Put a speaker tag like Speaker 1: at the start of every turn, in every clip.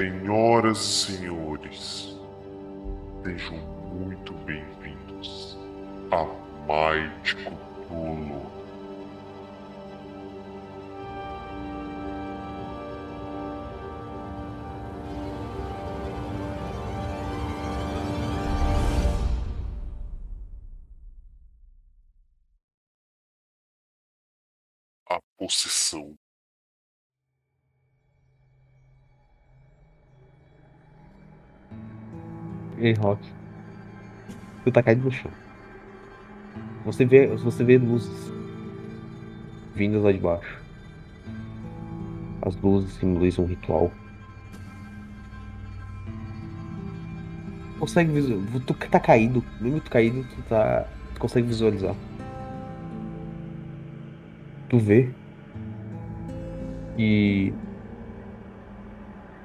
Speaker 1: Senhoras e senhores, sejam muito bem-vindos a Might Cthulhu.
Speaker 2: Rock. Tu tá caído no chão. Você vê, você vê luzes vindas lá de baixo. As luzes simbolizam um ritual. Consegue visualizar. Tu tá caído, mesmo caído, tu tá. Tu consegue visualizar. Tu vê. E.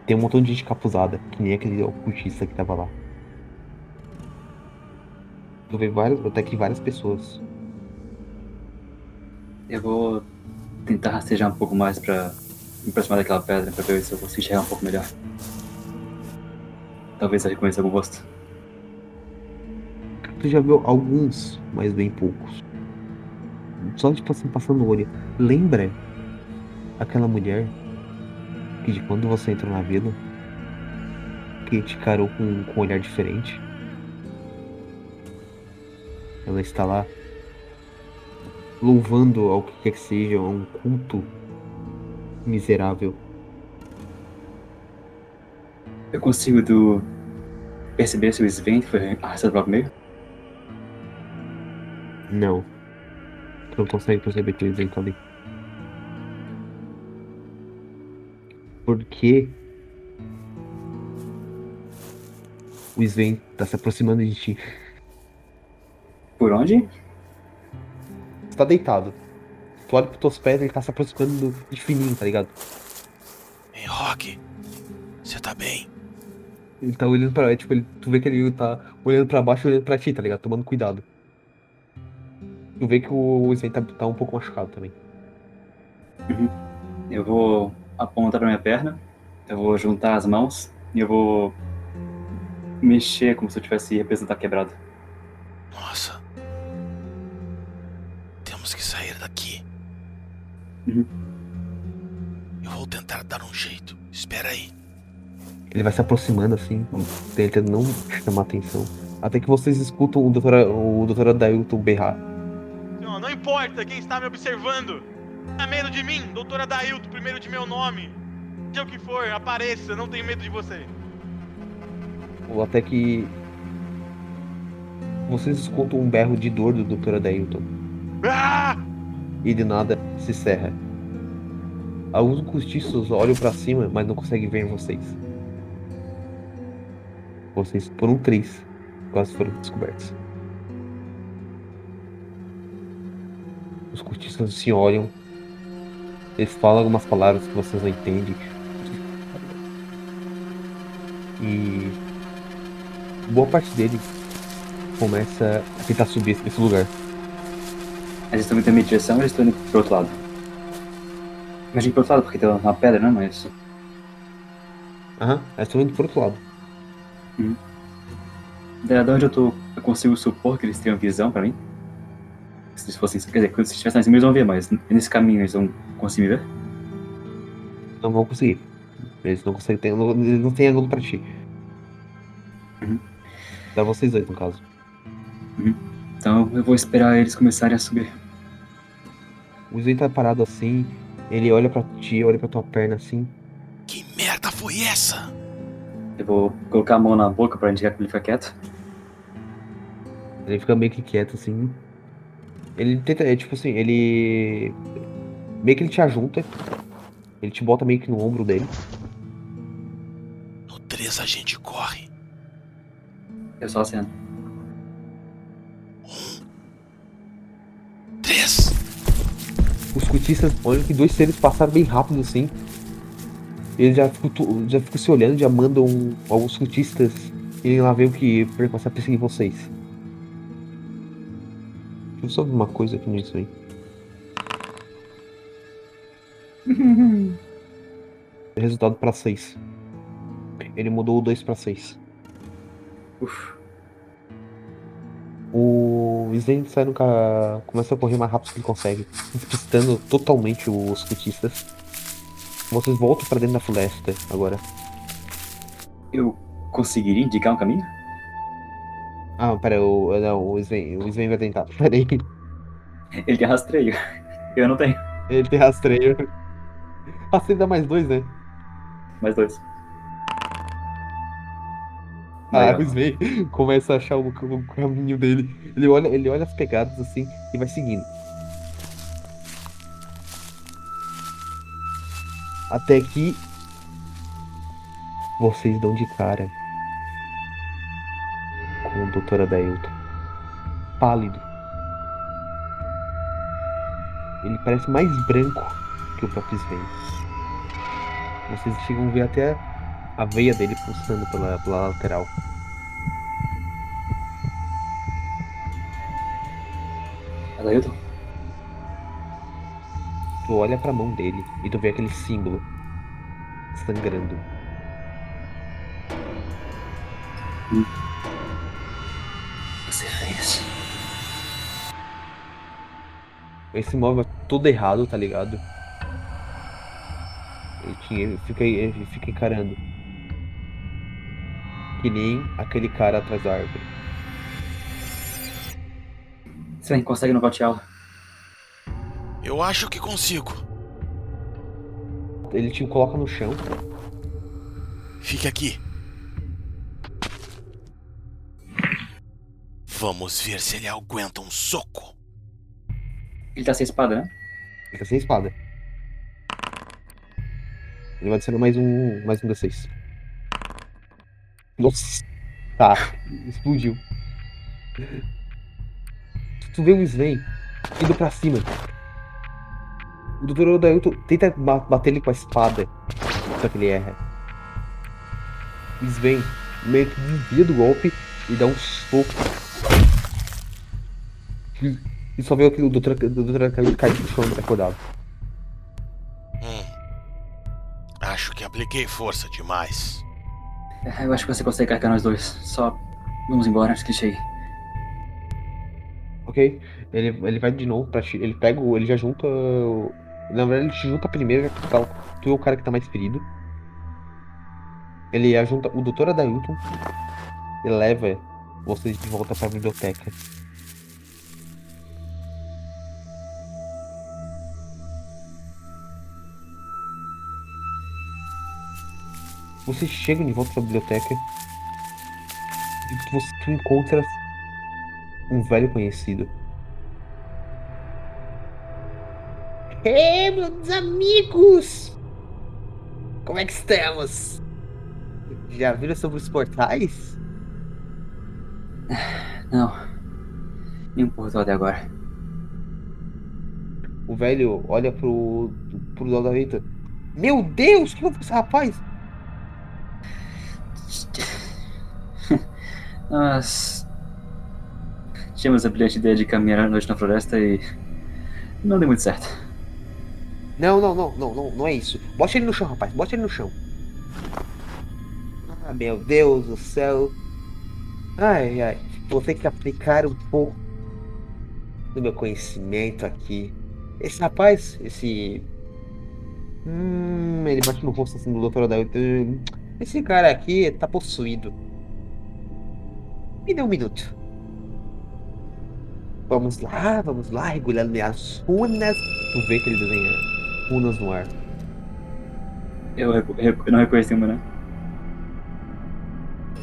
Speaker 2: Tem um montão de gente capuzada, que nem aquele ocultista que tava lá. Tu vê várias, até que várias pessoas.
Speaker 3: Eu vou tentar rastejar um pouco mais pra me aproximar daquela pedra pra ver se eu consigo enxergar um pouco melhor. Talvez eu reconheça algum rosto.
Speaker 2: Tu já viu alguns, mas bem poucos. Só tipo assim, passando o olho. Lembra aquela mulher que de quando você entrou na vila, que te carou com, com um olhar diferente? Ela está lá louvando ao que quer que seja, a um culto miserável.
Speaker 3: Eu consigo do... perceber se o Sven foi arrastado para o meio?
Speaker 2: Não. Tu não consegue perceber que eles entram ali. Porque o Sven tá se aproximando de ti.
Speaker 3: Por onde?
Speaker 2: Você tá deitado. Tu olha pros teus pés ele tá se aproximando de fininho, tá ligado?
Speaker 4: Ei, Rock, você tá bem?
Speaker 2: Ele tá olhando pra. Tipo, ele, tu vê que ele tá olhando pra baixo e olhando pra ti, tá ligado? Tomando cuidado. Tu vê que o Sven tá, tá um pouco machucado também.
Speaker 3: Eu vou apontar pra minha perna, eu vou juntar as mãos e eu vou mexer como se eu tivesse representar quebrado.
Speaker 4: Nossa.
Speaker 3: Uhum.
Speaker 4: Eu vou tentar dar um jeito. Espera aí.
Speaker 2: Ele vai se aproximando assim, tentando não chamar atenção. Até que vocês escutam o doutor, o doutor Adailton berrar.
Speaker 5: Não, não importa quem está me observando. Tenha medo de mim, doutora Dailton, primeiro de meu nome. Seja o que for, apareça, não tenho medo de você.
Speaker 2: Ou até que vocês escutam um berro de dor do Dr. Adailton.
Speaker 5: Ah!
Speaker 2: E de nada se cerra. Alguns cortiços olham pra cima, mas não conseguem ver vocês. Vocês, por um triz, quase foram descobertos. Os cortiços se olham. Eles falam algumas palavras que vocês não entendem. E boa parte dele começa a tentar subir esse lugar.
Speaker 3: Eles estão indo na minha direção ou eles estão indo pro outro lado? Imagina pro outro lado, porque tem uma pedra, né? Mas.
Speaker 2: Aham, estão indo pro outro lado.
Speaker 3: Da da onde eu tô, eu consigo supor que eles tenham visão pra mim? Se eles fossem. Quer dizer, quando eles estivessem lá em cima, eles vão ver, mas nesse caminho eles vão conseguir me ver?
Speaker 2: Não vão conseguir. Eles não conseguem ter. não- não têm ângulo pra ti.
Speaker 3: Uhum.
Speaker 2: Pra vocês dois, no caso.
Speaker 3: Então eu vou esperar eles começarem a subir.
Speaker 2: O Zay tá parado assim. Ele olha pra ti, olha pra tua perna assim.
Speaker 4: Que merda foi essa?
Speaker 3: Eu vou colocar a mão na boca pra indicar que ele fica quieto.
Speaker 2: Ele fica meio que quieto assim. Ele tenta. É tipo assim, ele. Meio que ele te ajunta. Ele te bota meio que no ombro dele.
Speaker 4: No 3 a gente corre.
Speaker 3: Eu só aceno.
Speaker 2: Os cultistas olham que dois seres passaram bem rápido assim. Eles já ficam, já ficam se olhando, já mandam alguns cultistas irem lá ver o que pra começar a perseguir vocês. Deixa eu só ver uma coisa aqui nisso aí. Resultado pra seis. Ele mudou o 2 pra 6.
Speaker 3: Uf.
Speaker 2: O Sven sai no ca... começa a correr mais rápido que ele consegue, despistando totalmente os cultistas. Vocês voltam pra dentro da floresta agora.
Speaker 3: Eu conseguiria indicar um caminho?
Speaker 2: Ah, pera, o, não, o Sven, o Sven vai tentar. Pera aí.
Speaker 3: Ele tem rastreio. Eu não tenho.
Speaker 2: Ele tem rastreio. Rastreio dá mais dois, né?
Speaker 3: Mais dois. Legal.
Speaker 2: o Sven começa a achar o, o caminho dele. Ele olha, ele olha as pegadas assim e vai seguindo. Até que vocês dão de cara com o Dr. Adailton. Pálido. Ele parece mais branco que o próprio Sven. Vocês chegam a ver até a veia dele pulsando pela, pela lateral.
Speaker 3: Adailton?
Speaker 2: Tu olha pra mão dele e tu vê aquele símbolo sangrando.
Speaker 3: Você fez.
Speaker 2: Esse móvel é todo errado, tá ligado? Ele, tinha, ele, fica, ele fica encarando. Que nem aquele cara atrás da árvore.
Speaker 3: Você consegue nocauteá-lo?
Speaker 4: Eu acho que consigo.
Speaker 2: Ele te coloca no chão.
Speaker 4: Fique aqui. Vamos ver se ele aguenta um soco.
Speaker 3: Ele tá sem espada, né?
Speaker 2: Ele tá sem espada. Ele vai descendo mais um. Mais um D6. Nossa! Tá, explodiu. Tu vê o Sven indo pra cima. O Dr. Odailton tenta ba- bater ele com a espada. Só que ele erra. Sven meio que desvia do golpe e dá um soco. E- só vê o Dr. Odailton cair no chão acordado.
Speaker 4: Hum. Acho que apliquei força demais.
Speaker 3: É, Eu acho que você consegue carregar nós dois. Só vamos embora antes que chegue.
Speaker 2: Ok? Ele, ele vai de novo pra ti. Ele pega o. Ele já junta. Na verdade, ele te junta primeiro, já que tá, tu é o cara que tá mais ferido. Ele ajunta o Dr. Adailton e leva vocês de volta pra biblioteca. Vocês chegam de volta pra biblioteca e tu, você- tu encontra um velho conhecido. Ei, meus amigos! Como é que estamos? Já viram sobre os portais?
Speaker 3: Não. Nenhum portal até agora.
Speaker 2: O velho olha pro, pro Dal da Rita. Meu Deus, o que eu fiz, rapaz?
Speaker 3: Nós tínhamos a brilhante ideia de caminhar à noite na floresta e não deu muito certo.
Speaker 2: Não, não, não, não, não, não é isso. Bote ele no chão, rapaz, bote ele no chão. Ah, meu Deus do céu. Ai, ai, vou ter que aplicar um pouco do meu conhecimento aqui. Esse rapaz, esse. Hum, ele bate no rosto assim do doutor Adalto. Esse cara aqui tá possuído. Me dê um minuto. Vamos lá, vamos lá, regulando minhas runas. Tu vê que ele desenha runas no ar.
Speaker 3: Eu, eu não reconheci uma, né?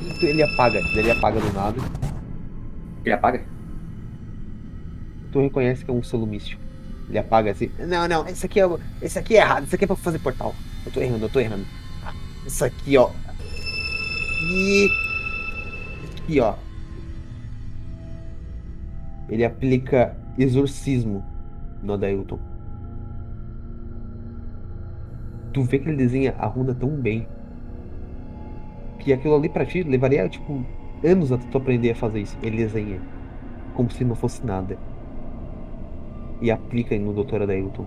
Speaker 2: E ele apaga, ele apaga do nada.
Speaker 3: Ele apaga?
Speaker 2: Tu reconhece que é um selo místico. Ele apaga assim. Não, não, esse aqui é, esse aqui é errado, esse aqui é pra fazer portal. Eu tô errando, eu tô errando. Isso aqui, ó. E aqui, ó. Ele aplica exorcismo no Adailton. Tu vê que ele desenha a runa tão bem que aquilo ali pra ti levaria, tipo, anos até tu aprender a fazer isso. Ele desenha como se não fosse nada. E aplica no Dr. Adailton.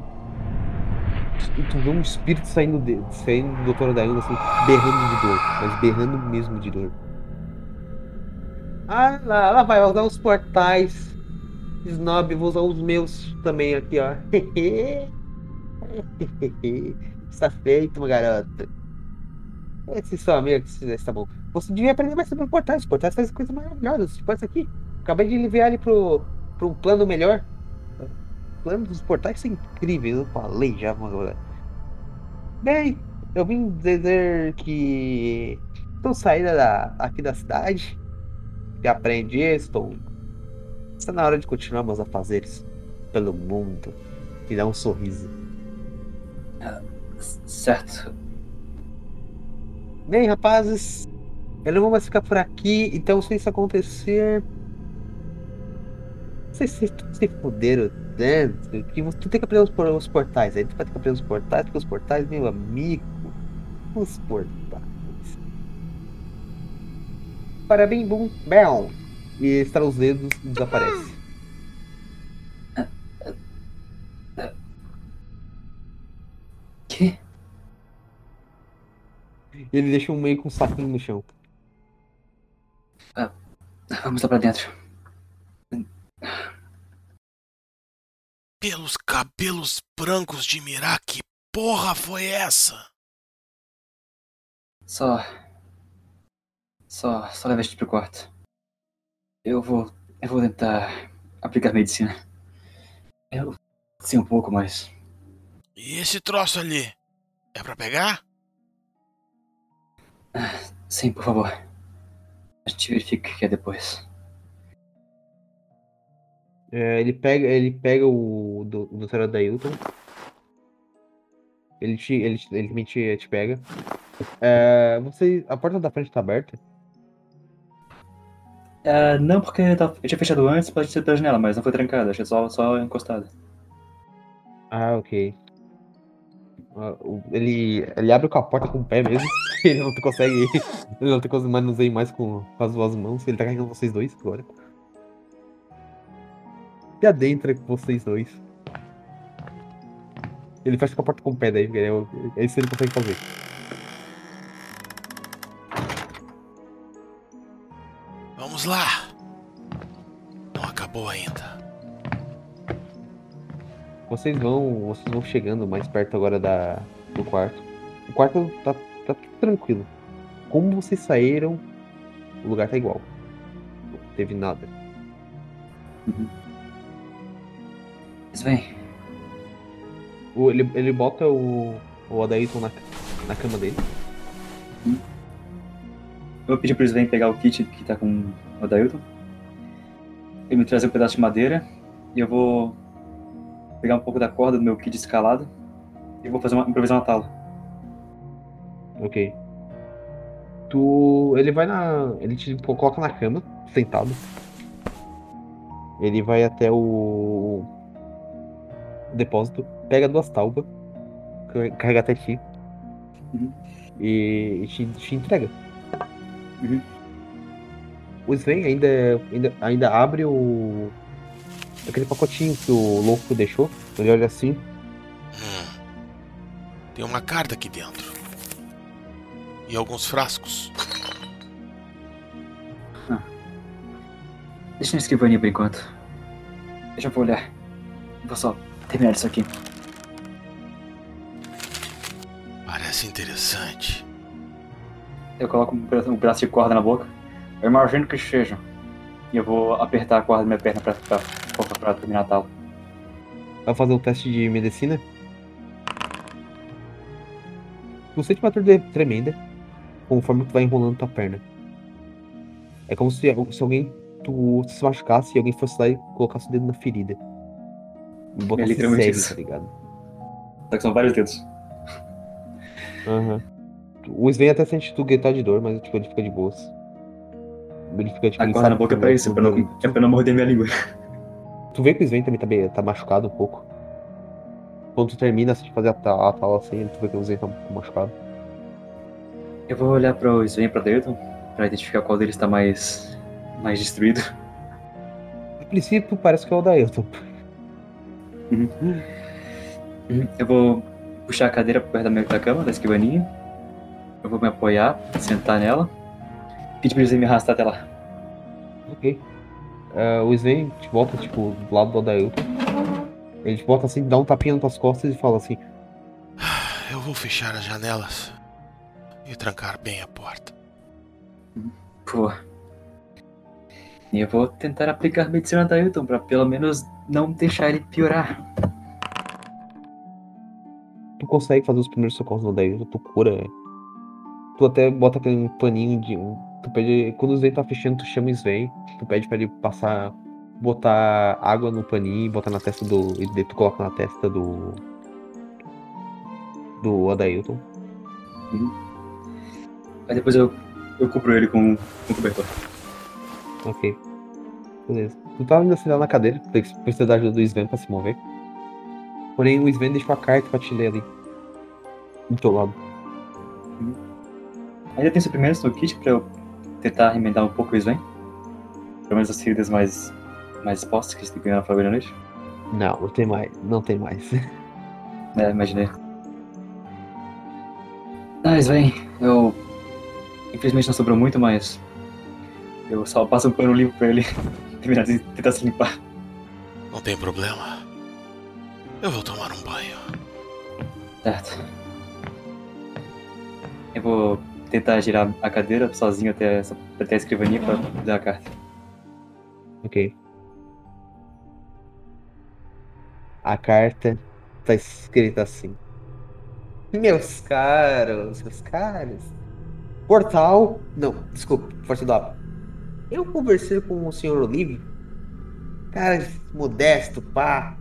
Speaker 2: tu vê um espírito saindo, de, saindo do Dr. Dailton, assim, berrando de dor, mas berrando mesmo de dor. Ah, lá, lá vai usar os portais. Snob, vou usar os meus também aqui, ó. Está feito, uma garota. Esse seu amigo que está bom. Você devia aprender mais sobre portais. Os portais fazem coisas maravilhosas. Tipo essa aqui. Acabei de enviar ele pro, pro um plano melhor. O plano dos portais são incríveis. Eu falei já, agora. Bem, eu vim dizer que estou saindo da, aqui da cidade. Já aprendi, estou. Está na hora de continuar meus afazeres pelo mundo. E dar um sorriso.
Speaker 3: Certo.
Speaker 2: Bem, rapazes, eu não vou mais ficar por aqui, então se isso acontecer. Vocês se, se fuderam, né? Que tu tem que aprender os, os portais, aí tu vai ter que aprender os portais, porque os portais, meu amigo. Os portais. Parabéns, bum, bam! E estala os dedos e desaparece.
Speaker 3: Que?
Speaker 2: Ele deixa um meio com um saquinho no chão.
Speaker 3: Vamos lá pra dentro.
Speaker 4: Pelos cabelos brancos de Mirá, que porra foi essa?
Speaker 3: Só. Só. Só leva a gente pro quarto. Eu vou. Eu vou tentar aplicar medicina. Eu sei um pouco, mas.
Speaker 4: E esse troço ali? É pra pegar?
Speaker 3: Sim, por favor. A gente verifica o que é depois.
Speaker 2: É, ele pega, ele pega o do, o Dr. Adailton. Ele te, ele, ele te, te pega. É, você, a porta da frente tá aberta.
Speaker 3: É, não, porque tava- eu tinha fechado antes, pode ser pela janela, mas não foi trancada, achei só, só encostada.
Speaker 2: Ah, ok. O- ele, ele abre com a porta com o pé mesmo. Ele não consegue. Ele não tem conseguido manusear mais com, com as duas mãos. Ele tá carregando vocês dois agora. E adentra com vocês dois. Ele fecha com a porta com o pé daí, é, é isso que ele consegue fazer.
Speaker 4: Vamos lá! Não acabou ainda.
Speaker 2: Vocês vão. Vocês vão chegando mais perto agora da, do quarto. O quarto tá, tá tudo tranquilo. Como vocês saíram, o lugar tá igual. Não teve nada.
Speaker 3: Mas vem,
Speaker 2: O- ele, ele bota o, o Adailton na, na cama dele.
Speaker 3: eu vou pedir pro Sven pegar o kit que tá com o Dailton. Ele me trazer um pedaço de madeira e eu vou pegar um pouco da corda do meu kit escalado e vou fazer uma, improvisar uma tala.
Speaker 2: Ok. Tu. Ele vai na. Ele te coloca na cama, sentado. Ele vai até o. o depósito, pega duas taubas, car- carrega até ti.
Speaker 3: Uhum.
Speaker 2: E, e te, te entrega.
Speaker 3: Uhum.
Speaker 2: O Sven ainda, ainda, ainda abre o. aquele pacotinho que o louco deixou. Ele olha assim.
Speaker 4: Hum. Tem uma carta aqui dentro. E alguns frascos.
Speaker 3: Deixa na escrivaninha por enquanto. Deixa eu vou olhar. Vou só terminar isso aqui.
Speaker 4: Parece interessante.
Speaker 3: Eu coloco um um pedaço de corda na boca. Eu imagino que seja. E eu vou apertar a corda da minha perna pra, pra, pra, pra terminar a tala.
Speaker 2: Vai fazer o teste de medicina. Tu sente uma dor tremenda conforme tu vai enrolando tua perna. É como se, se alguém tu se machucasse e alguém fosse lá e colocasse o dedo na ferida. E botasse
Speaker 3: literalmente
Speaker 2: sério,
Speaker 3: isso.
Speaker 2: tá ligado?
Speaker 3: Só que são vários dedos.
Speaker 2: Aham. O Sven até sente tu gritar de dor, mas tipo, ele fica de boas. Ele fica.
Speaker 3: A
Speaker 2: ele
Speaker 3: corda na boca é pra isso, é pra não, é pra não morder minha língua.
Speaker 2: Tu vê que o Sven também tá, bem- tá machucado um pouco. Quando tu termina de fazer a a tala assim, tu vê que o Sven tá machucado.
Speaker 3: Eu vou olhar pro Sven e pra Dayton pra identificar qual deles tá mais. mais destruído.
Speaker 2: A princípio parece que é o Dailton.
Speaker 3: Eu vou puxar a cadeira perto da, minha, da cama, da escrivaninha. Eu vou me apoiar, sentar nela. Pedir pra eles me arrastar até lá.
Speaker 2: Ok. Ah, o Sven te volta, tipo, do lado do Adailton. Ele te volta assim, dá um tapinha nas tuas costas e fala assim:
Speaker 4: Eu vou fechar as janelas e trancar bem a porta.
Speaker 3: Pô. E eu vou tentar aplicar medicina da Hilton pra pelo menos não deixar ele piorar.
Speaker 2: Tu consegue fazer os primeiros socorros no Adailton, tu cura. Tu até bota aquele paninho de. Tu pede. Quando o Sven tá fechando, tu chama o Sven. Tu pede pra ele passar. Botar água no paninho botar na testa do. E daí tu coloca na testa do. Do Adailton.
Speaker 3: Aí depois eu, eu cubro ele com, com cobertor.
Speaker 2: Ok. Beleza. Tu tá ainda sentado na cadeira, tem que precisar da ajuda do Sven pra se mover. Porém, o Sven deixou a carta pra te ler ali. Do teu lado.
Speaker 3: Ainda tem suprimentos no kit pra eu tentar remendar um pouco o Sven? Pelo menos as feridas mais, mais expostas que que ganhar na da Noite?
Speaker 2: Não, não tem mais. Não tem mais.
Speaker 3: É, imaginei. Ah, Sven, eu. Infelizmente não sobrou muito, mas. Eu só passo um pano limpo pra ele terminar de tentar se limpar.
Speaker 4: Não tem problema. Eu vou tomar um banho.
Speaker 3: Certo. Eu vou tentar girar a cadeira sozinho até, essa, até a escrivaninha pra dar a carta.
Speaker 2: Ok. A carta tá escrita assim. Meus caros, meus caros. Portal. Não, desculpa, força do. Eu conversei com o senhor Olívio. Cara, modesto, pá.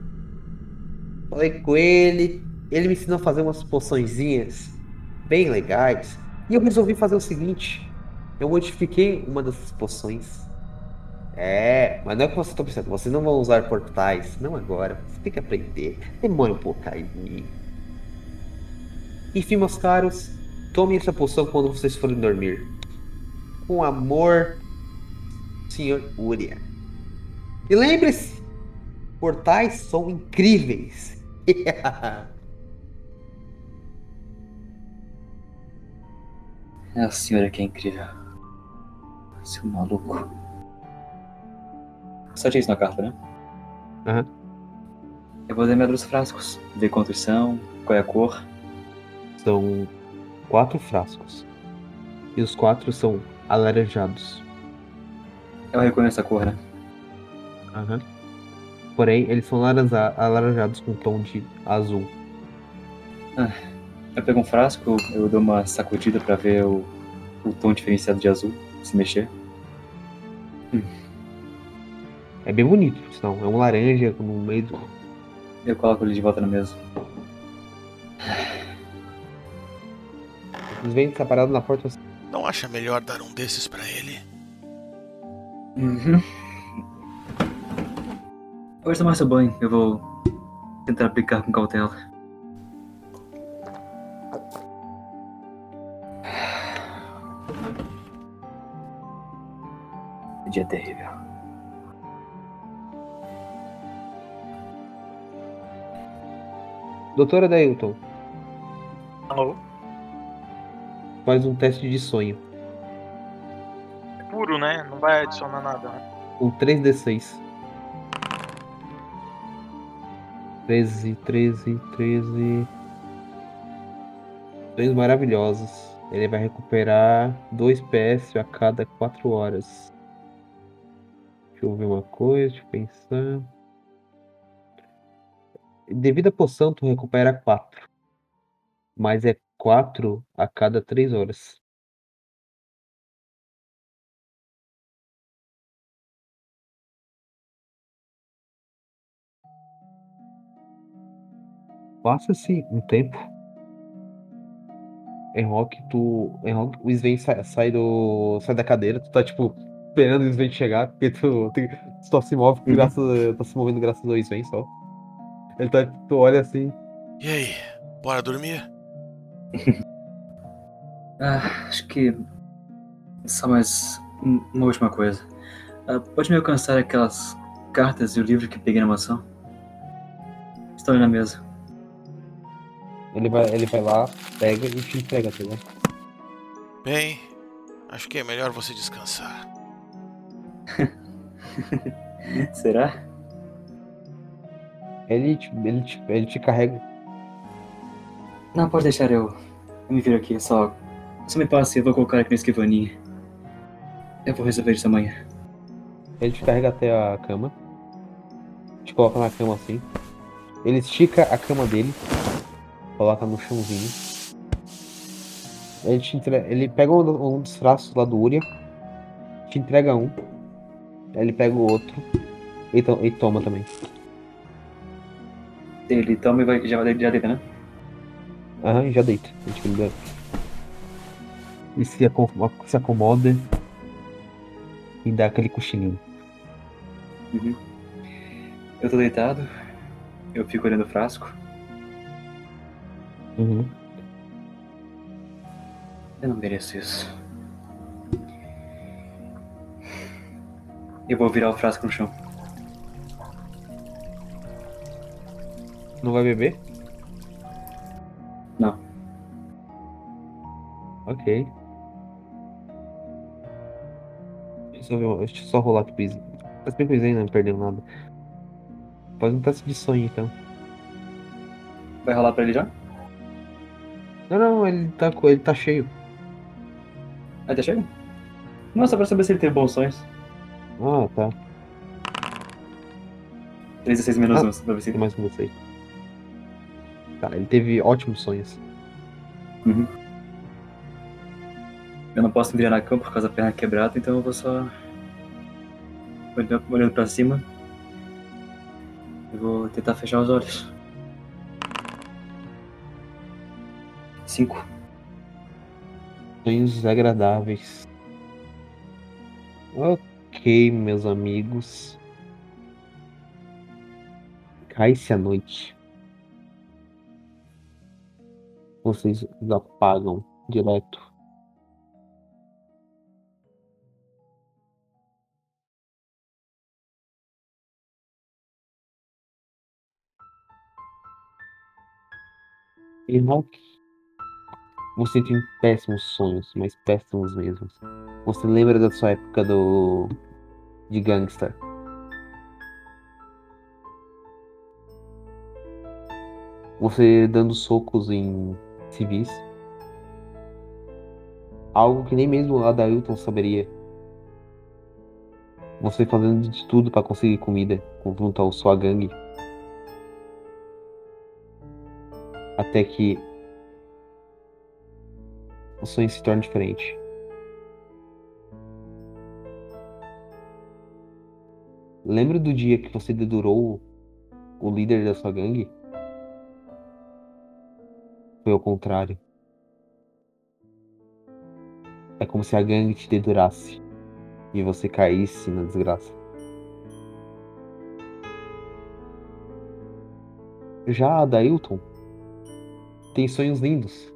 Speaker 2: Falei com ele. Ele me ensinou a fazer umas poçõezinhas bem legais. E eu resolvi fazer o seguinte: eu modifiquei uma dessas poções. É, mas não é que você está pensando, vocês não vão usar portais, não agora. Você tem que aprender. Demora um pouco aí. Enfim, meus caros, tomem essa poção quando vocês forem dormir. Com amor, Senhor Uria. E lembre-se, portais são incríveis.
Speaker 3: É a senhora que é incrível. Seu maluco. Só tinha isso na carta, né?
Speaker 2: Aham.
Speaker 3: Eu vou lembrar dos frascos. Ver quantos são, qual é a cor.
Speaker 2: São quatro frascos. E os quatro são alaranjados.
Speaker 3: Eu reconheço a cor, né?
Speaker 2: Aham. Porém, eles são laranja- alaranjados com tom de azul.
Speaker 3: Eu pego um frasco, eu dou uma sacudida pra ver o, o tom diferenciado de azul se mexer.
Speaker 2: É bem bonito, sinal. É um laranja no meio do.
Speaker 3: Eu coloco ele de volta na mesa.
Speaker 2: Eles vêm separados na porta assim.
Speaker 4: Não acha melhor dar um desses pra ele?
Speaker 3: Uhum. Agora tomar seu banho, eu vou tentar aplicar com cautela. Dia terrível.
Speaker 2: Doutora Dailton,
Speaker 5: Alô?
Speaker 2: faz um teste de sonho.
Speaker 5: É puro, né? Não vai adicionar nada. né?
Speaker 2: Com 3d6. 13, 13, 13. Sonhos maravilhosos. Ele vai recuperar 2 PS a cada 4 horas. Deixa eu ver uma coisa, deixa eu pensar. Devido à poção, tu recupera 4. Mas é 4 a cada 3 horas. Passa-se um tempo. Em rock, tu. Em rock, o Sven sai, sai do. sai da cadeira, tu tá tipo esperando o Sven chegar, porque tu, tu só se move
Speaker 3: Uhum.
Speaker 2: graças. tá se movendo graças ao Sven só. Ele tá. Tu olha assim.
Speaker 4: E aí, bora dormir?
Speaker 3: Ah, acho que. Só mais um- uma última coisa. Ah, pode me alcançar aquelas cartas e o livro que peguei na mansão? Estão aí na mesa.
Speaker 2: Ele vai, ele vai lá, pega e te entrega, tá ligado?
Speaker 4: Bem, acho que é melhor você descansar.
Speaker 3: Será?
Speaker 2: Ele te, ele te, ele te carrega.
Speaker 3: Não, pode deixar eu. Eu me viro aqui, só. Só me passe, eu vou colocar aqui na escrivaninha. Eu vou resolver isso amanhã.
Speaker 2: Ele te carrega até a cama. Te coloca na cama assim. Ele estica a cama dele. Coloca no chãozinho. Ele, te entre... ele pega um, um dos traços lá do Uria. Te entrega um. Ele pega o outro. E, to- e toma também.
Speaker 3: Ele toma e vai, já, já deita, né?
Speaker 2: Aham, já deita. A gente libera. E se, se acomoda. E dá aquele cochilinho.
Speaker 3: Uhum. Eu tô deitado. Eu fico olhando o frasco.
Speaker 2: Uhum.
Speaker 3: Eu não mereço isso. Eu vou virar o frasco no chão.
Speaker 2: Não vai beber?
Speaker 3: Não.
Speaker 2: Ok. Deixa eu, ver, deixa eu só rolar aqui quiz. Faz bem aí, não perdeu nada. Faz um teste de sonho então.
Speaker 3: Vai rolar pra ele já?
Speaker 2: Não, não, ele tá, ele tá cheio.
Speaker 3: Ah, tá chega? Não, só pra saber se ele teve bons sonhos.
Speaker 2: Ah, tá.
Speaker 3: 3 a 6 menos
Speaker 2: Ah.
Speaker 3: 1, pra ver se
Speaker 2: Tem mais com você. Tá, ele teve ótimos sonhos.
Speaker 3: Eu não posso me virar na cama por causa da perna quebrada, então eu vou só. olhando- Olhando pra cima. Eu vou tentar fechar os olhos. Cinco.
Speaker 2: Sonhos agradáveis. Ok, meus amigos. Cai-se a noite. Vocês apagam direto. Enoch, você tem péssimos sonhos, mas péssimos mesmo. Você lembra da sua época do de gangster? Você dando socos em civis. Algo que nem mesmo o Adailton saberia. Você fazendo de tudo para conseguir comida junto ao sua gangue. Até que o sonho se torna diferente. Lembra do dia que você dedurou o líder da sua gangue? Foi ao contrário. É como se a gangue te dedurasse e você caísse na desgraça. Já a Dailton tem sonhos lindos,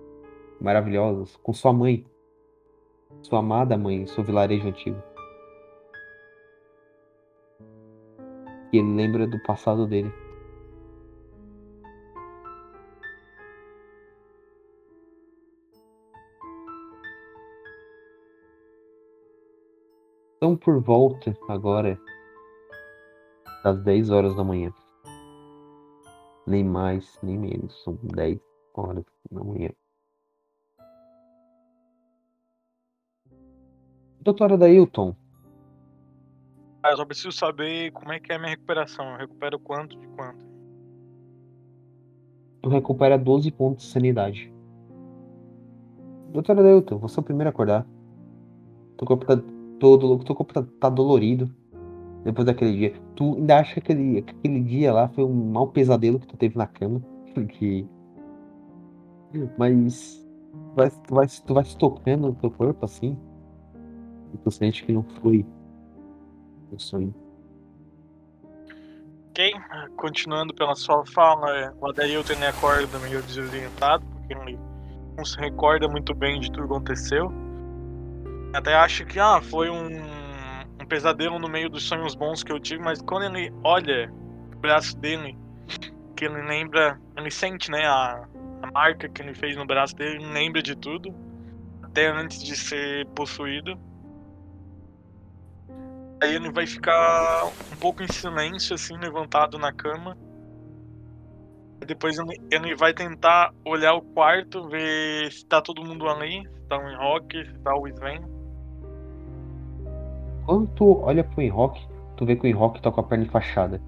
Speaker 2: maravilhosos, com sua mãe, sua amada mãe, seu vilarejo antigo. E ele lembra do passado dele. Então, por volta agora das 10 horas da manhã. Nem mais, nem menos. São 10 horas da manhã. Doutora Dailton,
Speaker 5: Ah, eu só preciso saber como é que é a minha recuperação. Eu recupero quanto de quanto?
Speaker 2: tu recupera 12 pontos de sanidade. Doutora Dailton, você é o primeiro a acordar. Teu corpo tá todo louco, teu corpo tá, tá dolorido. Depois daquele dia. Tu ainda acha que aquele, que aquele dia lá foi um mau pesadelo que tu teve na cama. Que... Mas vai, tu, vai, tu vai se tocando no teu corpo assim. E tu sente que não foi um sonho.
Speaker 5: Ok, continuando pela sua fala, é, o Adailton ele acorda meio desorientado, porque ele não se recorda muito bem de tudo que aconteceu. Até acha que ah, foi um, um pesadelo no meio dos sonhos bons que eu tive, mas quando ele olha o braço dele, que ele lembra, ele sente né, a a marca que ele fez no braço dele, ele lembra de tudo. Até antes de ser possuído. Aí ele vai ficar um pouco em silêncio, assim, levantado na cama. Depois ele, vai tentar olhar o quarto, ver se tá todo mundo ali, se tá o Enroque, se tá o Sven.
Speaker 2: Quando tu olha pro Enrock, tu vê que o Enrock tá com a perna enfaixada.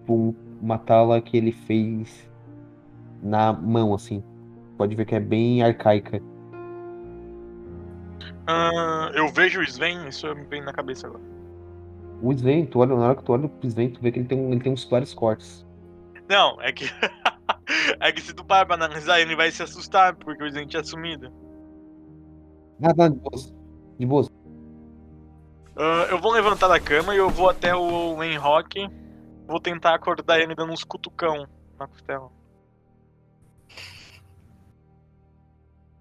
Speaker 2: Tipo, uma tala que ele fez na mão, assim. Pode ver que é bem arcaica.
Speaker 5: Ah, eu vejo o Sven, isso me vem na cabeça agora.
Speaker 2: O Sven, tu olha, na hora que tu olha pro Sven, tu vê que ele tem, um- ele tem uns vários cortes.
Speaker 5: Não, é que. é que se tu parar pra analisar, ele vai se assustar, porque o Sven tinha sumido.
Speaker 2: Ah, tá, de boas. De boas.
Speaker 5: Ah, eu vou levantar da cama e eu vou até o Enrock. Vou tentar acordar ele dando uns cutucão na costela.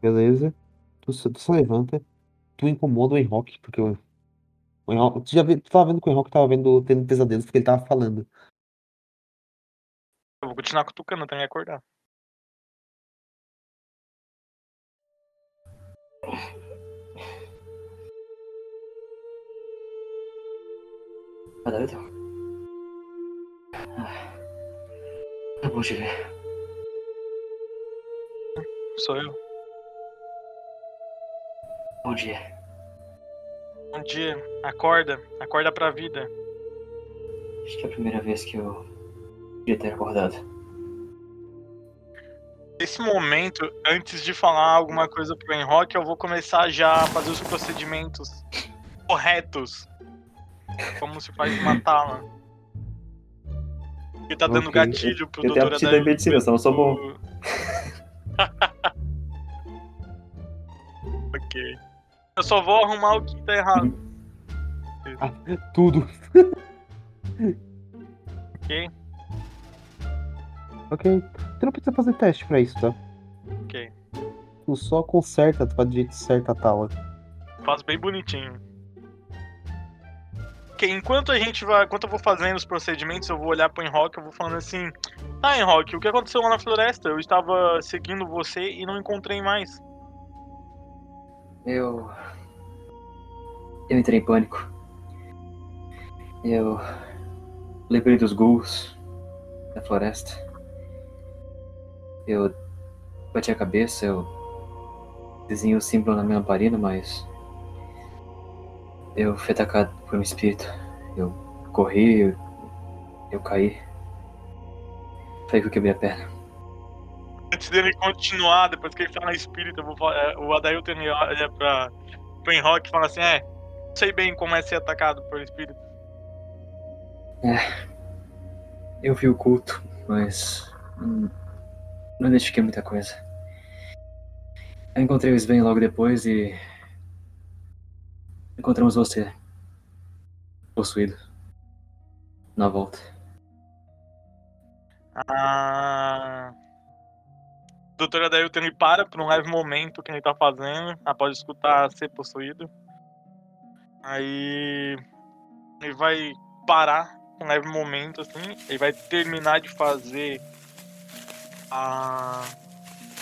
Speaker 2: Beleza. Tu, tu só levanta. Tu incomoda o Enrock, porque o, o Enrock, tu já vê, tu tava vendo que o Enrock tava vendo, tendo pesadelos porque ele tava falando.
Speaker 5: Eu vou continuar cutucando até ele acordar.
Speaker 3: Adailton. Ah, é bom te ver.
Speaker 5: Sou eu.
Speaker 3: Bom dia.
Speaker 5: Bom dia. Acorda. Acorda pra vida.
Speaker 3: Acho que é a primeira vez que eu queria ter acordado.
Speaker 5: Nesse momento, antes de falar alguma coisa pro Enrock, eu vou começar já a fazer os procedimentos corretos. Como se faz uma tala. E tá dando gatilho pro
Speaker 3: Eu tenho
Speaker 5: doutor
Speaker 3: aptidão em
Speaker 5: Adair.
Speaker 3: medicina, só não sou bom.
Speaker 5: ok. Eu só vou arrumar o que tá errado,
Speaker 2: Tudo.
Speaker 5: ok?
Speaker 2: Ok. Tu não precisa fazer teste pra isso, tá?
Speaker 5: Ok.
Speaker 2: Tu só conserta, tu faz do jeito certo a tala.
Speaker 5: Faço bem bonitinho. Ok, enquanto a gente vai. Enquanto eu vou fazendo os procedimentos, eu vou olhar pro Enrock, eu vou falando assim. Ah, Enrock, o que aconteceu lá na floresta? Eu estava seguindo você e não encontrei mais.
Speaker 3: Eu. Eu entrei em pânico. Eu. Lembrei dos ghouls da floresta. Eu bati a cabeça, eu desenhei o símbolo na minha lamparina, mas. Eu fui atacado por um espírito. Eu corri, eu, eu caí. Foi que eu quebrei a perna.
Speaker 5: Antes dele continuar, depois que ele fala espírito, eu vou falar, é, o Adailton olha pra, pro Enrock e fala assim: É, não sei bem como é ser atacado por espírito.
Speaker 3: Eu vi o culto, mas. hum, não identifiquei muita coisa. Eu encontrei o Sven logo depois e. Encontramos você. Possuído. Na volta.
Speaker 5: A doutora Adailton ele para por um leve momento que ele tá fazendo, após escutar ser possuído. Aí ele vai parar um leve momento assim, ele vai terminar de fazer a,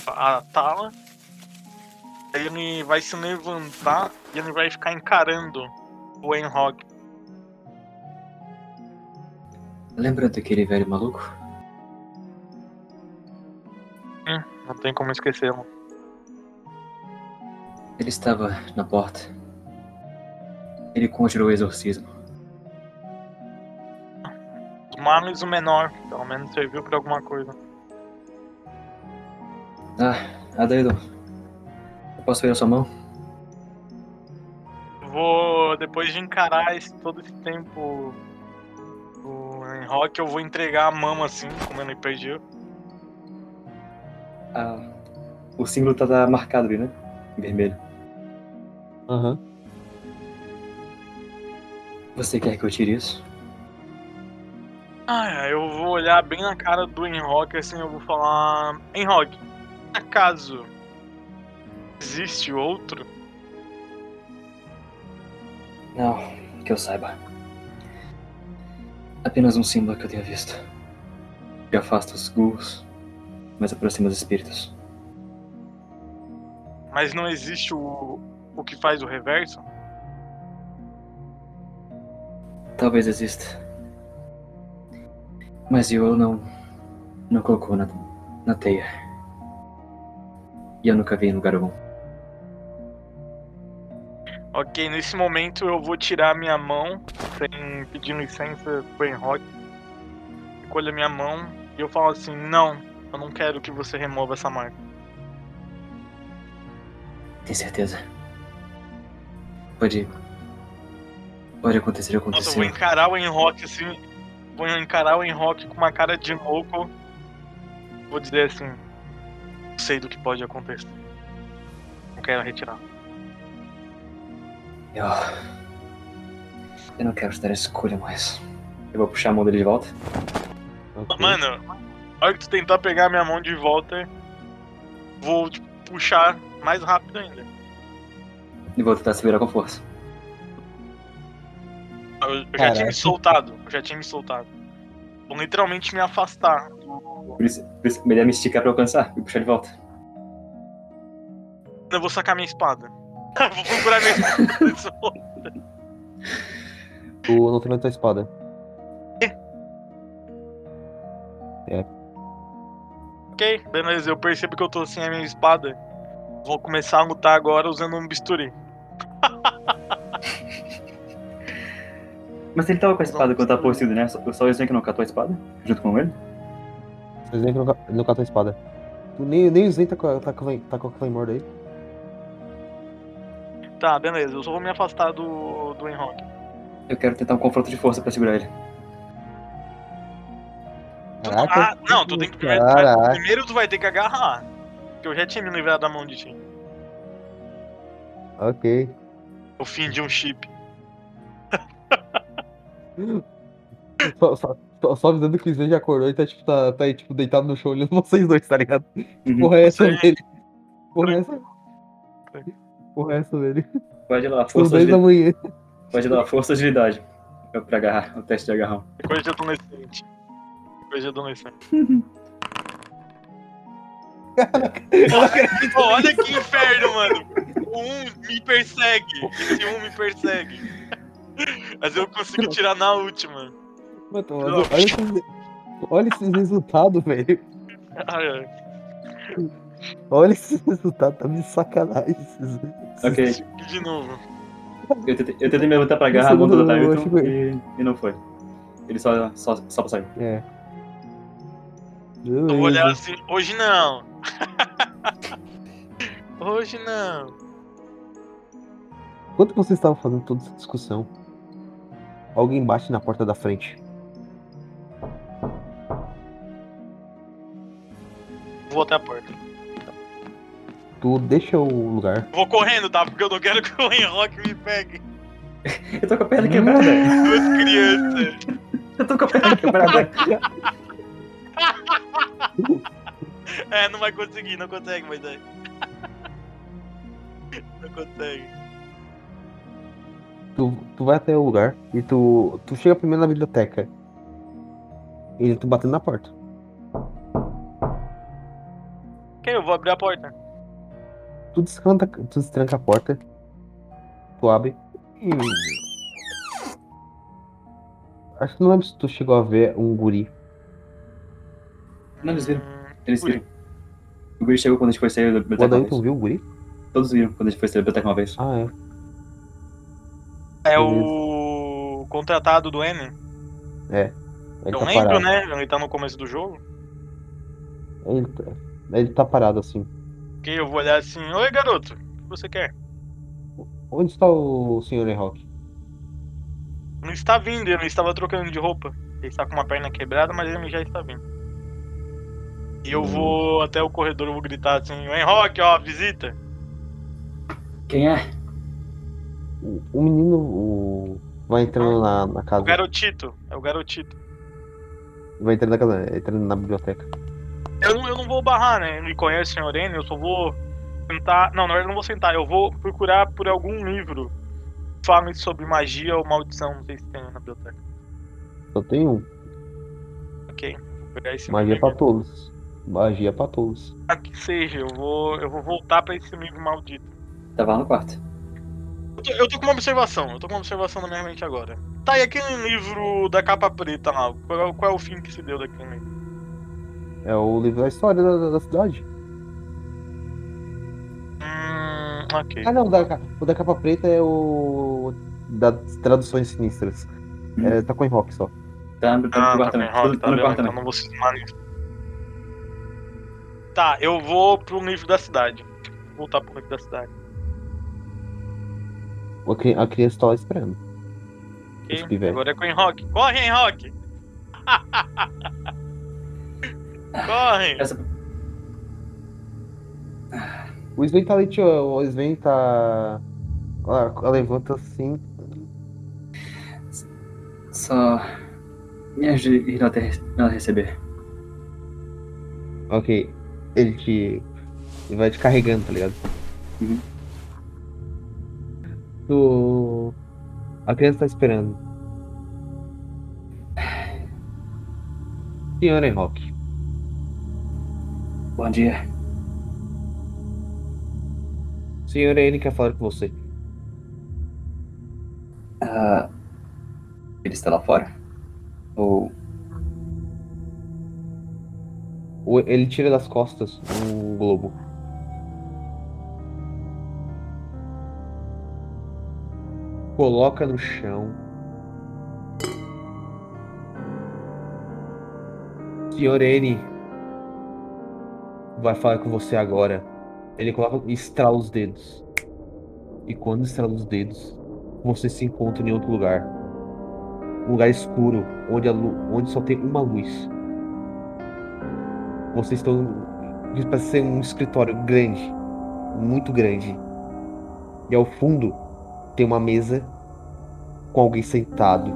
Speaker 5: a tala. Aí ele vai se levantar e ele vai ficar encarando o Enrock.
Speaker 3: Lembra daquele velho maluco?
Speaker 5: Não tem como esquecê-lo.
Speaker 3: Ele estava na porta. Ele conjurou o exorcismo.
Speaker 5: Os males o menor, pelo menos serviu pra alguma coisa.
Speaker 3: Ah, Adailton. Eu posso ver a sua mão?
Speaker 5: Vou, depois de encarar esse, todo esse tempo o Rock, eu vou entregar a mão assim, como ele pediu.
Speaker 3: Ah, o símbolo tá, tá marcado ali, né? Vermelho.
Speaker 2: Aham.
Speaker 3: Você quer que eu tire isso?
Speaker 5: Ah, eu vou olhar bem na cara do Enrock, assim, eu vou falar. Enrock, acaso existe outro?
Speaker 3: Não, que eu saiba. Apenas um símbolo que eu tenha visto. Que afasta os ghouls mas aproxima os espíritos.
Speaker 5: Mas não existe o, o que faz o reverso?
Speaker 3: Talvez exista. Mas eu não. não colocou na, na teia. E eu nunca vi em lugar algum.
Speaker 5: Ok, nesse momento eu vou tirar minha mão, sem pedir licença pro Enrock. Recolho a minha mão e eu falo assim, não, eu não quero que você remova essa marca.
Speaker 3: Tem certeza? Pode. Pode acontecer,
Speaker 5: Nossa, eu vou encarar o Enrock assim. Vou encarar o Enrock com uma cara de louco. Vou dizer assim. Sei do que pode acontecer. Não quero retirar.
Speaker 3: Eu. Eu não quero te dar a escolha mais. Eu vou puxar a mão dele de volta.
Speaker 2: Ok.
Speaker 5: Mano, na hora que tu tentar pegar minha mão de volta, vou tipo, puxar mais rápido ainda.
Speaker 3: E vou tentar se virar com força.
Speaker 5: Eu, eu já tinha me soltado. Eu já tinha me soltado. Vou literalmente me afastar.
Speaker 3: Por isso, por isso melhor me esticar pra alcançar e puxar de volta.
Speaker 5: Eu vou sacar minha espada. vou procurar minha espada.
Speaker 2: Tu não tem tua espada.
Speaker 5: Ok, beleza. Eu percebo que eu tô sem a minha espada. Vou começar a lutar agora usando um bisturi.
Speaker 3: Mas ele tava com a espada quando tava possuído, né? Só, só o que não catou a espada? Junto com ele?
Speaker 2: Nem que não, não catou a espada. Tu nem, nem o Zen tá com, a- tá, com, tá com a Claymore daí.
Speaker 5: Tá, beleza. Eu só vou me afastar do, do Enrock.
Speaker 3: Eu quero tentar um confronto de força pra segurar ele.
Speaker 2: Caraca.
Speaker 5: Ah, não, tu tem que primeiro.
Speaker 2: Caraca.
Speaker 5: Primeiro tu vai ter que agarrar. Porque eu já tinha me livrado da mão de ti.
Speaker 2: Ok.
Speaker 5: O fim de um chip.
Speaker 2: Só, só, só, só avisando que o Zen já acordou e tá, tipo, tá, tá aí, tipo, deitado no chão olhando vocês dois, tá ligado?
Speaker 3: Uhum.
Speaker 2: Porra é essa dele? Porra é essa? Porra é essa dele?
Speaker 3: Pode ir lá,
Speaker 2: São
Speaker 3: força,
Speaker 2: 10 da
Speaker 3: agilidade.
Speaker 2: manhã.
Speaker 3: Pode ir lá, força agilidade. Pra agarrar, o teste de agarrão.
Speaker 5: Coisa de adolescente. Coisa de adolescente. Pô, olha que inferno, mano. O um me persegue. Esse um me persegue. Mas eu consigo tirar na última.
Speaker 2: Mano, olha, olha, esses, olha esses resultados, velho. Olha esses resultados, tá de sacanagem. Esses,
Speaker 3: Ok,
Speaker 5: E de novo.
Speaker 3: eu tentei, eu tentei me levantar pra agarrar a mão do
Speaker 2: acho que-
Speaker 3: e, e não foi. Ele só, só, só saiu.
Speaker 2: É.
Speaker 5: Eu vou olhar
Speaker 2: Beleza.
Speaker 5: assim, hoje não. hoje não.
Speaker 2: Enquanto vocês estavam fazendo toda essa discussão, alguém bate na porta da frente.
Speaker 5: Vou até a porta.
Speaker 2: Tu deixa o lugar.
Speaker 5: Vou correndo, tá? Porque eu não quero que o Enrock me pegue.
Speaker 3: Eu tô com a perna quebrada.
Speaker 5: Duas crianças.
Speaker 3: Eu tô com a perna quebrada.
Speaker 5: É, não vai conseguir, não consegue, mas é. Não consegue.
Speaker 2: Tu, tu vai até o lugar e tu, tu chega primeiro na biblioteca. E tu batendo na porta.
Speaker 5: Ok, eu vou abrir a porta.
Speaker 2: Tu destranca, tu destranca a porta. Tu abre. E... Acho que não lembro se tu chegou a ver um guri.
Speaker 3: Não, eles viram. Eles viram. O Guri chegou quando a gente foi sair da
Speaker 2: O
Speaker 3: biblioteca uma
Speaker 2: Adailton
Speaker 3: vez.
Speaker 2: viu o guri?
Speaker 3: Todos viram quando a gente foi sair da biblioteca uma vez.
Speaker 2: Ah, é.
Speaker 5: É o contratado do N.
Speaker 2: Ele
Speaker 5: Eu
Speaker 2: tá
Speaker 5: lembro,
Speaker 2: parado.
Speaker 5: né? Ele tá no começo do jogo.
Speaker 2: Ele, tá- ele tá parado assim.
Speaker 5: Ok, eu vou olhar assim, oi garoto, o que você quer?
Speaker 2: Onde está o Sr. Rock?
Speaker 5: Não está vindo, ele estava trocando de roupa. Ele está com uma perna quebrada, mas ele já está vindo. E eu vou até o corredor, eu vou gritar assim, Rock, ó, visita.
Speaker 3: Quem é?
Speaker 2: O, o menino o- vai entrando na, na
Speaker 5: O
Speaker 2: casa.
Speaker 5: garotito, é o garotito.
Speaker 2: Vai entrando na casa, entrando na biblioteca.
Speaker 5: Eu não, eu não vou barrar, né? Ele conhece o Sr. N, eu só vou sentar. Não, na verdade eu não vou sentar, eu vou procurar por algum livro que fale sobre magia ou maldição, não sei se tem na biblioteca.
Speaker 2: Só tem um.
Speaker 5: Ok, vou pegar esse
Speaker 2: Magia pra todos. Magia pra todos.
Speaker 5: Ah, que seja, eu vou, eu vou voltar pra esse livro maldito.
Speaker 3: Tava lá no quarto.
Speaker 5: Eu tô, eu tô com uma observação, eu tô com uma observação na minha mente agora. Tá, e aquele livro da capa preta lá? Qual é, qual é o fim que se deu daquele livro?
Speaker 2: É o livro da história da, da cidade.
Speaker 5: Hum, ok.
Speaker 2: Ah, não, o da, o da capa preta é o. das traduções sinistras.
Speaker 3: Hum.
Speaker 2: É, tá com rock só.
Speaker 3: Tá no, tá no
Speaker 5: Ah,
Speaker 3: quarto
Speaker 5: tá bem,
Speaker 3: também.
Speaker 5: Rock,
Speaker 3: Tá
Speaker 5: tá
Speaker 3: no
Speaker 5: Então
Speaker 3: também.
Speaker 5: não vou cismar nisso. Tá, eu vou pro livro da cidade. Vou voltar pro livro da cidade.
Speaker 2: Cri- A criança tá lá esperando.
Speaker 5: Ok?
Speaker 2: Pivete.
Speaker 5: Agora é com o Rock. Corre, Rock! Corre!
Speaker 3: Essa...
Speaker 2: O Sven tá ali, tio. O Sven tá. Ela, ela levanta assim.
Speaker 3: Só. Me ajude a ir até ela receber.
Speaker 2: Ok. Ele te. Ele vai te carregando, tá ligado?
Speaker 3: Uhum.
Speaker 2: Tu. A criança tá esperando. Senhora Enroque.
Speaker 3: Bom dia.
Speaker 2: Senhora N quer falar com você.
Speaker 3: Ah, ele está lá fora? Ou.
Speaker 2: Ele tira das costas um globo. Coloca no chão. Senhor N vai falar com você agora. Ele coloca e estrala os dedos. E quando estrala os dedos, você se encontra em outro lugar. Um lugar escuro, onde, onde só tem uma luz. Vocês estão. Parece ser um escritório grande. Muito grande. E ao fundo tem uma mesa com alguém sentado,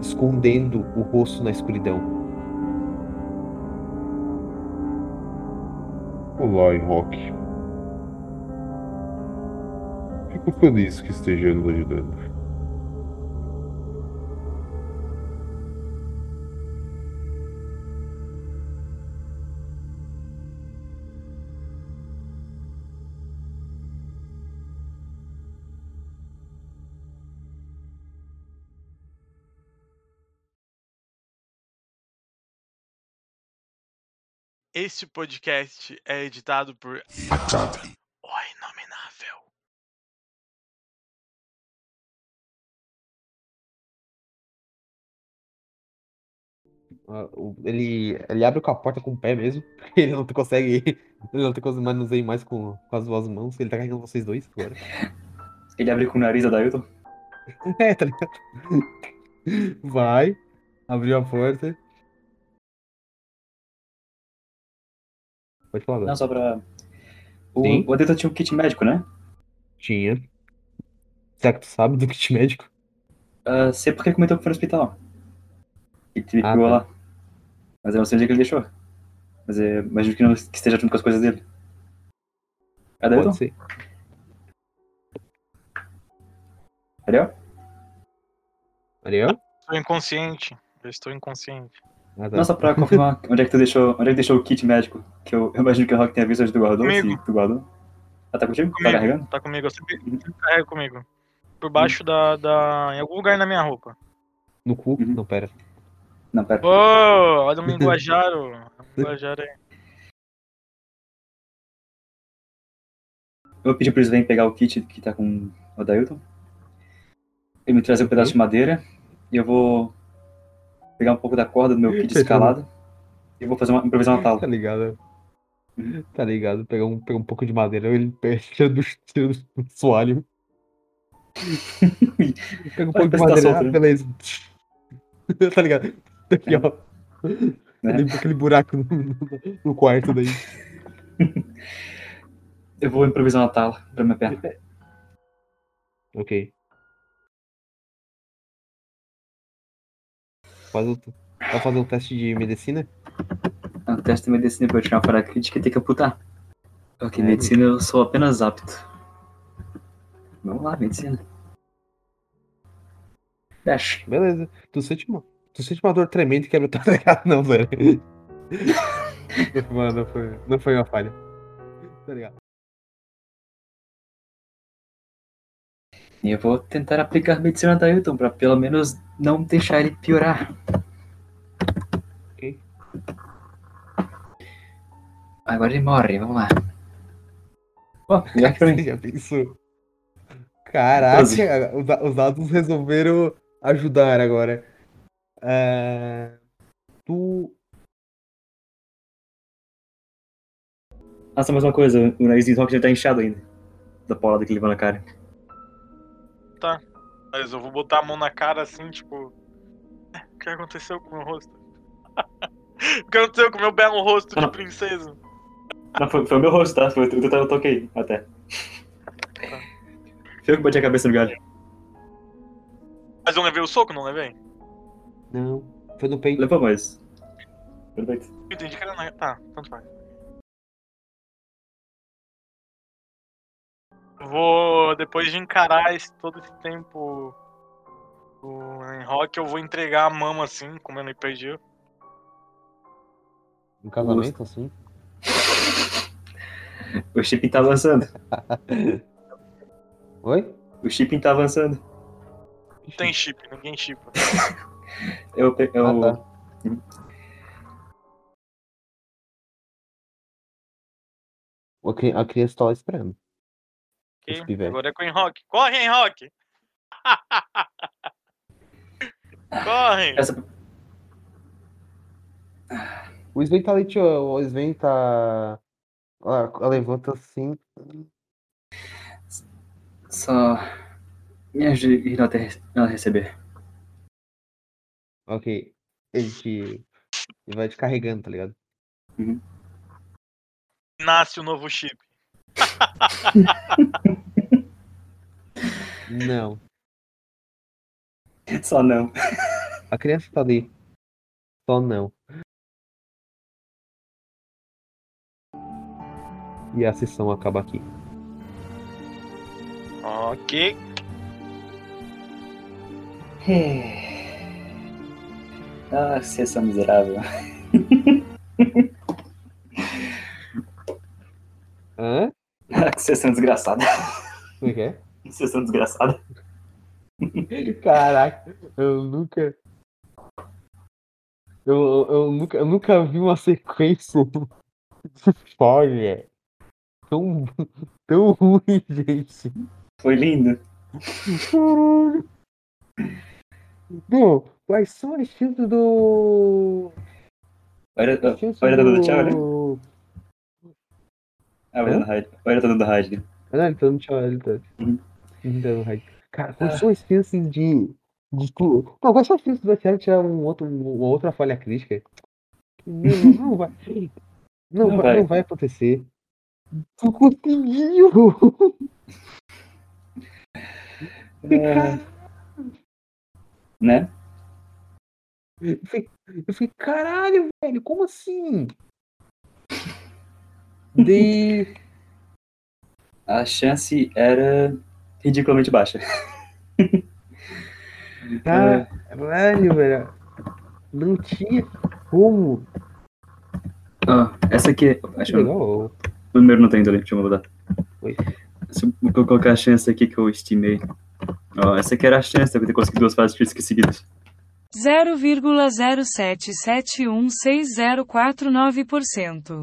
Speaker 2: escondendo o rosto na escuridão.
Speaker 1: Olá, Rock. Fico feliz que esteja nos ajudando.
Speaker 5: Este podcast é editado por O Inominável.
Speaker 2: Ah, o- Ele, ele abre com a porta com o pé mesmo. porque Ele não consegue. Ele não tem coisa manuseio mais com, com as duas mãos. Ele tá carregando vocês dois agora.
Speaker 3: Ele abre com o nariz da Dailton?
Speaker 2: É, tá ligado? Vai. Abriu a porta. Pode falar agora.
Speaker 3: Não, só pra.
Speaker 2: Sim.
Speaker 3: O, o Adelton tinha um kit médico, né?
Speaker 2: Tinha. Será que tu sabe do kit médico?
Speaker 3: Ah, sei porque ele comentou que foi no hospital. E ele
Speaker 2: Ah,
Speaker 3: pegou
Speaker 2: tá.
Speaker 3: lá. Mas eu não sei onde é que ele deixou. Mas é, imagino que, não, que esteja junto com as coisas dele. É Dailton?
Speaker 2: Pode ser.
Speaker 3: Ariel?
Speaker 2: Ariel?
Speaker 5: Estou inconsciente. Eu estou inconsciente.
Speaker 2: Ah, tá.
Speaker 3: Só pra confirmar onde é que tu deixou. Onde é que deixou o kit médico? Que eu, eu imagino que o Rock tenha visto onde tu guardou.
Speaker 5: Comigo.
Speaker 3: Se tu guardou. Ah, tá contigo? Tá
Speaker 5: Comigo.
Speaker 3: carregando?
Speaker 5: Tá comigo. Eu sempre, sempre carrego comigo. Por baixo da, da. Em algum lugar na minha roupa.
Speaker 2: No cu?
Speaker 3: Uhum.
Speaker 2: Não, pera.
Speaker 3: Não, pera.
Speaker 5: Ô, olha o linguajar, o linguajar aí.
Speaker 3: Eu vou pedir pro Sven pegar o kit que tá com o Dailton. Ele me trazer um pedaço de madeira. E eu vou pegar um pouco da corda do meu kit escalado. E vou fazer uma improvisar uma tala.
Speaker 2: Tá ligado?
Speaker 3: Uhum.
Speaker 2: Tá ligado? Pegar um, pegar um pouco de madeira, ele pega tira do, tira do soalho. Pega um pouco de
Speaker 3: tá
Speaker 2: madeira,
Speaker 3: né?
Speaker 2: beleza. tá ligado? Aqui, ó.
Speaker 3: Né?
Speaker 2: Aquele buraco no, no- no quarto daí.
Speaker 3: Eu vou improvisar uma tala pra minha perna.
Speaker 2: Ok. Faz o, vai fazer um teste de medicina?
Speaker 3: Ah, teste de medicina pra eu tirar uma falha crítica e ter que amputar. Ok,
Speaker 2: É.
Speaker 3: medicina eu sou apenas apto. Vamos lá, medicina. Dash.
Speaker 2: Beleza. Tu sente uma, tu sente uma dor tremenda e quebra o teu ligado, não, velho. Mano, não foi, não foi uma falha. Tá ligado?
Speaker 3: E eu vou tentar aplicar medicina da Ailton pra pelo menos não deixar ele piorar.
Speaker 2: Ok.
Speaker 3: Agora ele morre, vamos lá. Ó, já que mim.
Speaker 2: Já pensou? Caraca, os, da- os dados resolveram ajudar agora. É, Tu.
Speaker 3: Ah, só mais uma coisa, o nariz de Rock já tá inchado ainda. Da paulada que ele levou na cara.
Speaker 5: Mas eu vou botar a mão na cara assim, tipo. "É, O que aconteceu com o meu rosto? o que aconteceu com o meu belo rosto de princesa?
Speaker 3: Não, foi, foi o meu rosto, tá? Foi, eu, eu, eu toquei até. Foi eu que bati a cabeça no galho.
Speaker 5: Mas eu levei o soco, não levei?
Speaker 2: Não, foi no peito.
Speaker 3: Levou, mas. Perfeito.
Speaker 5: Entendi que era na. Tá, tanto faz. Vou, depois de encarar esse, todo esse tempo o, em rock, eu vou entregar a mama assim, comendo RPG.
Speaker 2: Um casamento assim.
Speaker 3: O shipping tá avançando.
Speaker 2: Oi?
Speaker 3: O shipping tá avançando.
Speaker 5: Não tem chip, ninguém chipa.
Speaker 3: Eu. eu
Speaker 2: Ah, tá. A cri- A criança tá lá esperando.
Speaker 5: Ok?
Speaker 2: Os pivete.
Speaker 5: Agora é com o Enrock. Corre, Enrock! Corre!
Speaker 3: Essa,
Speaker 2: O Sven tá ali, tio. O Sven tá. Ela, ela levanta assim.
Speaker 3: só. Me ajude a até ela receber.
Speaker 2: Ok. Ele te. Ele vai te carregando, tá ligado?
Speaker 5: Nasce o novo chip.
Speaker 2: Não.
Speaker 3: Só não.
Speaker 2: A criança tá ali. Só não. E a sessão acaba aqui.
Speaker 5: Ok.
Speaker 3: Ah, sessão miserável.
Speaker 2: Hã?
Speaker 3: Ah, que sessão desgraçada.
Speaker 2: Como é que é?
Speaker 3: Sessão desgraçada.
Speaker 2: Caraca, eu nunca. Eu, eu, nunca, eu nunca vi uma sequência de história tão, tão ruim, gente.
Speaker 3: Foi lindo.
Speaker 2: Caralho. Bom, quais são as chances do.
Speaker 3: Olha, olha, tá dando tchau, né?
Speaker 2: do-
Speaker 3: Ah, vai dando rádio. Olha, tá dando rádio.
Speaker 2: Ele tá dando tchau, ele tá. Dando rádio. Cara, quais são as chances de. de tu... Não, quais são as chances do Thiago tirar um outro, uma outra falha crítica? Não, não vai. Não,
Speaker 3: Não
Speaker 2: vai,
Speaker 3: vai.
Speaker 2: não vai acontecer. Tu conseguiu!
Speaker 3: É, né?
Speaker 2: Eu fiquei, eu fiquei, caralho, velho, como assim? De.
Speaker 3: A chance era ridiculamente baixa.
Speaker 2: Caralho, velho. Não tinha como.
Speaker 3: Ah, essa aqui. Acho que
Speaker 2: Legal.
Speaker 3: o número não tem ali, deixa eu mudar.
Speaker 2: Oi.
Speaker 3: Se eu vou colocar a chance aqui que eu estimei. Ó, essa aqui era a chance de eu ter conseguido duas fases críticas seguidas.
Speaker 6: 0,077160449%.